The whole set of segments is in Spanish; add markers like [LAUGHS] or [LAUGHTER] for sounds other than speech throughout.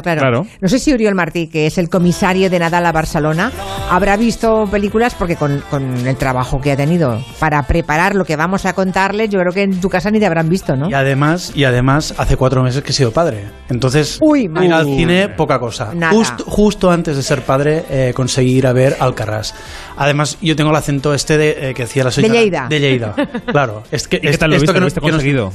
Claro, Claro. No sé si Uriol Martí, que es el comisario de Nadal a Barcelona, habrá visto películas porque con, con el trabajo que ha tenido para preparar lo que vamos a contarles, yo creo que en tu casa ni te habrán visto, ¿no? Y además, y además hace cuatro meses que he sido padre. Entonces, Uy, ir al cine, poca cosa. Justo, justo antes de ser padre, eh, conseguí ir a ver Alcarrás. Además, yo tengo el acento este de, eh, que decía la señora. Lleida. De Lleida. Claro. Es que, ¿Y qué es- tal lo esto viste? que ¿Lo no- viste que no- conseguido?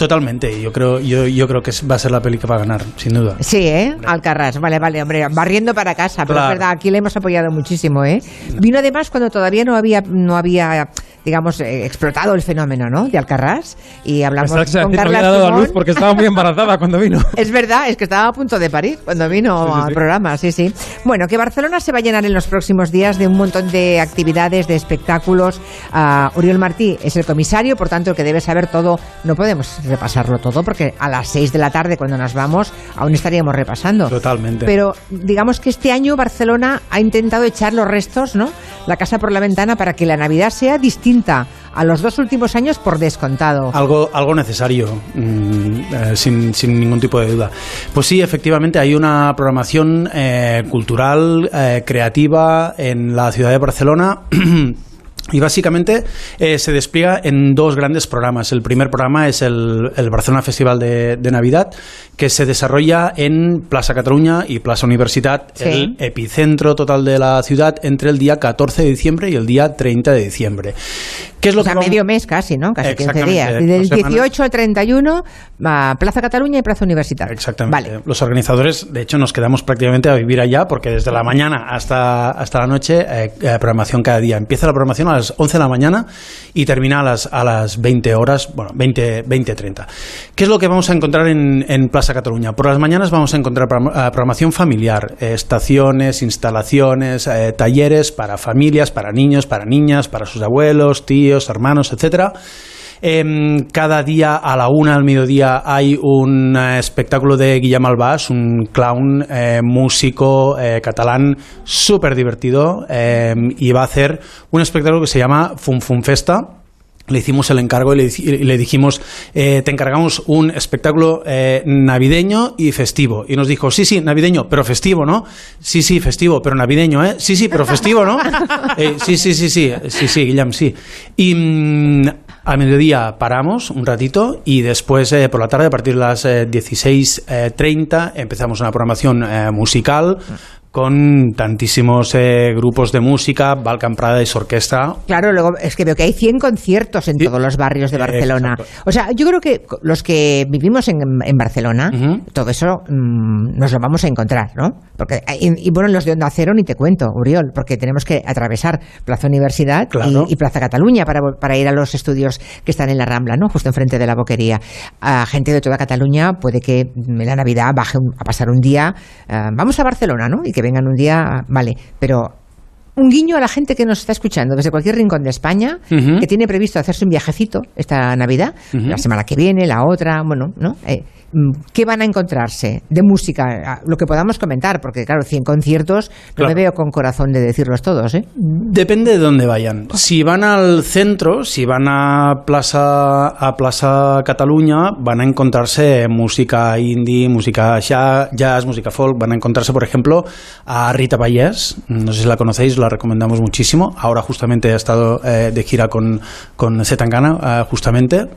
Totalmente. Yo creo, yo, yo creo que va a ser la peli que va a ganar, sin duda. Sí, ¿eh? Alcarrás. Vale, vale, hombre, barriendo para casa. Pero Claro. es verdad, aquí le hemos apoyado muchísimo, ¿eh? Vino además cuando todavía no había, no había digamos, eh, explotado el fenómeno, ¿no? De Alcarrás. Y hablamos a con Carla había dado a luz porque estaba muy embarazada cuando vino. [LAUGHS] Es verdad, es que estaba a punto de parir cuando vino Sí, sí, al sí. programa, sí, sí. Bueno, que Barcelona se va a llenar en los próximos días de un montón de actividades, de espectáculos. Ah, Uriol Martí es el comisario, por tanto, el que debe saber todo. No podemos repasarlo todo porque a las 6 de la tarde, cuando nos vamos, aún estaríamos repasando. Totalmente. Pero digamos que este año Barcelona ha intentado echar los restos, ¿no? La casa por la ventana para que la Navidad sea distinta a los dos últimos años por descontado. Algo, algo necesario, mm, eh, sin, sin ningún tipo de duda. Pues sí, efectivamente, hay una programación eh, cultural, eh, creativa en la ciudad de Barcelona. [CLEARS THROAT] Y básicamente eh, se despliega en dos grandes programas. El primer programa es el, el Barcelona Festival de, de Navidad, que se desarrolla en Plaza Cataluña y Plaza Universitat, Sí. el epicentro total de la ciudad, entre el día 14 de diciembre y el día 30 de diciembre. ¿Qué es lo o sea, que medio mes casi, ¿no? Casi 15 Exactamente, días. Del semanas. 18 al 31, va Plaza Cataluña y Plaza Universitaria. Exactamente. Vale. Los organizadores, de hecho, nos quedamos prácticamente a vivir allá porque desde la mañana hasta, hasta la noche, eh, eh, programación cada día. Empieza la programación a las 11 de la mañana y termina a las, a las 20 horas, bueno, 20, 20 30. ¿Qué es lo que vamos a encontrar en, en Plaza Cataluña? Por las mañanas vamos a encontrar eh, programación familiar, eh, estaciones, instalaciones, eh, talleres para familias, para niños, para niñas, para sus abuelos, tíos, hermanos, etcétera. Em, cada día a la una al mediodía hay un eh, espectáculo de Guillem Albás, un clown eh, músico eh, catalán súper divertido em, y va a hacer un espectáculo que se llama Fum Fum Festa. Le hicimos el encargo y le, y le dijimos, eh, te encargamos un espectáculo eh, navideño y festivo. Y nos dijo, sí, sí, navideño, pero festivo, ¿no? Sí, sí, festivo, pero navideño, ¿eh? Sí, sí, pero festivo, ¿no? [LAUGHS] Eh, sí, sí, sí, sí, sí, sí, Guillem, sí. Y mm, a mediodía paramos un ratito y después eh, por la tarde, a partir de las eh, 16.30, empezamos una programación musical con tantísimos eh, grupos de música, Balkan Paradise Orquesta, Claro, luego es que veo que hay 100 conciertos en Sí. todos los barrios de Barcelona. exacto. O sea, yo creo que los que vivimos en, en Barcelona, todo eso mm, nos lo vamos a encontrar, ¿no? Porque, y, y bueno, los de Onda Cero ni te cuento, Uriol, porque tenemos que atravesar Plaza Universidad Claro. y, y Plaza Cataluña para, para ir a los estudios que están en la Rambla, ¿no? Justo enfrente de la boquería. A gente de toda Cataluña puede que en la Navidad baje un- a pasar un día, eh, vamos a Barcelona, ¿no? Y que vengan un día, vale, pero un guiño a la gente que nos está escuchando desde cualquier rincón de España, que tiene previsto hacerse un viajecito esta Navidad, la semana que viene, la otra, bueno, ¿no? Eh, mm, ¿Qué van a encontrarse de música? Ah, Lo que podamos comentar, porque claro, 100 conciertos, no Claro. me veo con corazón de decirlos todos, ¿eh? Depende de dónde vayan. Si van al centro, si van a Plaza, a Plaza Cataluña, van a encontrarse música indie, música ja- jazz, música folk. Van a encontrarse, por ejemplo, a Rita Payés. No sé si la conocéis, la recomendamos muchísimo. Ahora justamente ha estado eh, de gira con, con Zetangana, eh, justamente.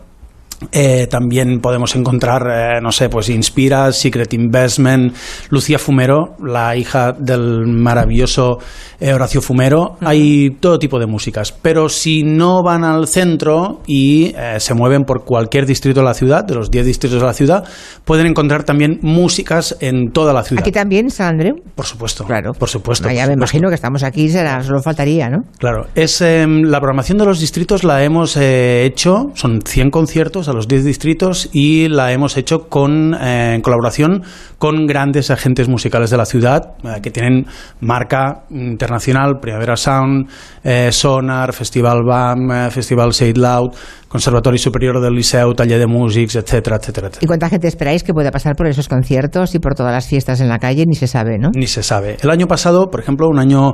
Eh, también podemos encontrar, eh, no sé, pues Inspira, Secret Investment, Lucía Fumero, la hija del maravilloso eh, Horacio Fumero. Hay todo tipo de músicas. Pero si no van al centro y se mueven por cualquier distrito de la ciudad, de los 10 distritos de la ciudad, pueden encontrar también músicas en toda la ciudad. Aquí también, San Andreu. Por supuesto. Claro. Por supuesto. Ya por me supuesto. imagino que estamos aquí, será, solo faltaría, ¿no? Claro, es em, la programación de los distritos la hemos hecho, son 100 conciertos a los 10 distritos y la hemos hecho con eh, en colaboración con grandes agentes musicales de la ciudad eh, que tienen marca internacional, Primavera Sound, eh, Sonar, Festival BAM, Festival Say It Loud, Conservatori Superior del Liceu, Taller de Músics, etcétera, etcétera, ¿Y etcétera. cuánta gente esperáis que pueda pasar por esos conciertos y por todas las fiestas en la calle? Ni se sabe, ¿no? Ni se sabe. El año pasado, por ejemplo, un año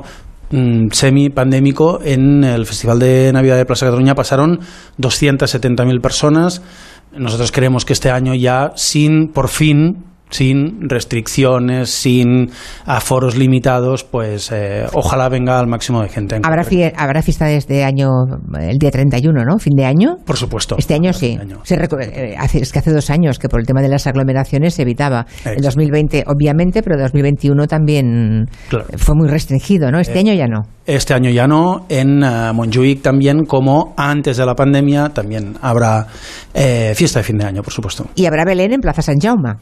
mm, semi-pandémico, en el Festival de Navidad de Plaza Cataluña pasaron 270.000 personas. Nosotros creemos que este año ya, sin, por fin, sin restricciones, sin aforos limitados, pues eh, ojalá venga al máximo de gente. Habrá, fie habrá fiesta desde año, el día 31, ¿no? ¿Fin de año? Por supuesto. Este año sí. Se eh, hace, es que hace dos años que por el tema de las aglomeraciones se evitaba. En El 2020, obviamente, pero 2021 también fue muy restringido, ¿no? Este eh, año ya no. Este año ya no. En uh, Montjuic también, como antes de la pandemia, también habrá fiesta de fin de año, por supuesto. Y habrá Belén en Plaza San Jaume.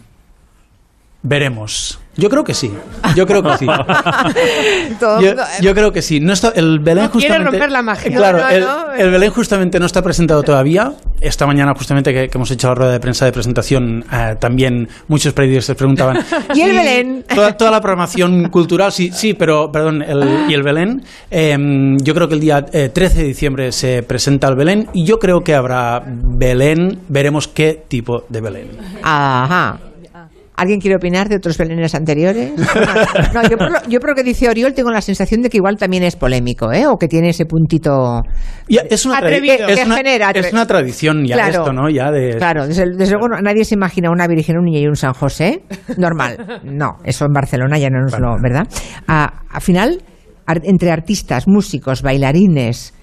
Veremos. Yo creo que sí. Yo creo que sí. [LAUGHS] yo, creo que sí. No está, el Belén justamente. romper la magia. Claro, el, Belén justamente no está presentado todavía. Esta mañana, justamente que, hemos hecho la rueda de prensa de presentación, eh, también muchos periodistas preguntaban. [LAUGHS] ¿Y el Belén? Toda, la programación cultural, sí, sí, pero, perdón, el, y el Belén. Em, yo creo que el día 13 eh, de diciembre se presenta el Belén y yo creo que habrá Belén. Veremos qué tipo de Belén. Ajá. ¿Alguien quiere opinar de otros belenes anteriores? [LAUGHS] No, yo, por lo, yo, por lo, que dice Oriol tengo la sensación de que igual también es polémico, ¿eh? O que tiene ese puntito es una atrevido, es, una, genera, es una tradición ya esto, ¿no? Ya de... Claro, desde, luego nadie se imagina una Virgen, un niño y un San José normal. [LAUGHS] No, eso en Barcelona ya no nos lo, ¿verdad? Al final, entre artistas, músicos, bailarines,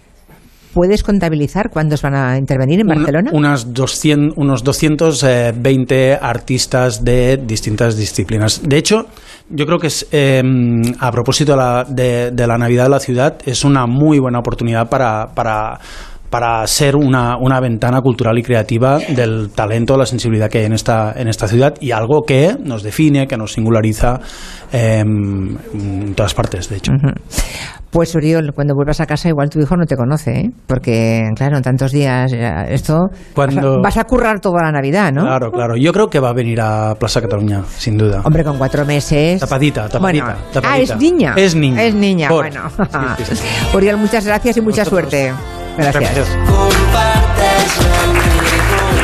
¿Puedes contabilizar cuántos van a intervenir en Barcelona? unas 200, unos 220 eh, artistas de distintas disciplinas. De hecho, yo creo que es, em, a propósito de la, de, la Navidad de la ciudad, es una muy buena oportunidad para, para para ser una, una, ventana cultural y creativa del talento, la sensibilidad que hay en esta, en esta ciudad y algo que nos define, que nos singulariza em, en todas partes, de hecho. Pues Uriol, cuando vuelvas a casa igual tu hijo no te conoce, ¿eh? porque claro, en tantos días esto cuando... vas, a, currar toda la Navidad, ¿no? Claro, claro. Yo creo que va a venir a Plaza Cataluña, sin duda. Hombre, con cuatro meses. Tapadita, tapadita. Ah, es niña. Es niña. Es niña, bueno. Uriol, [LAUGHS] muchas gracias y mucha suerte. Gracias.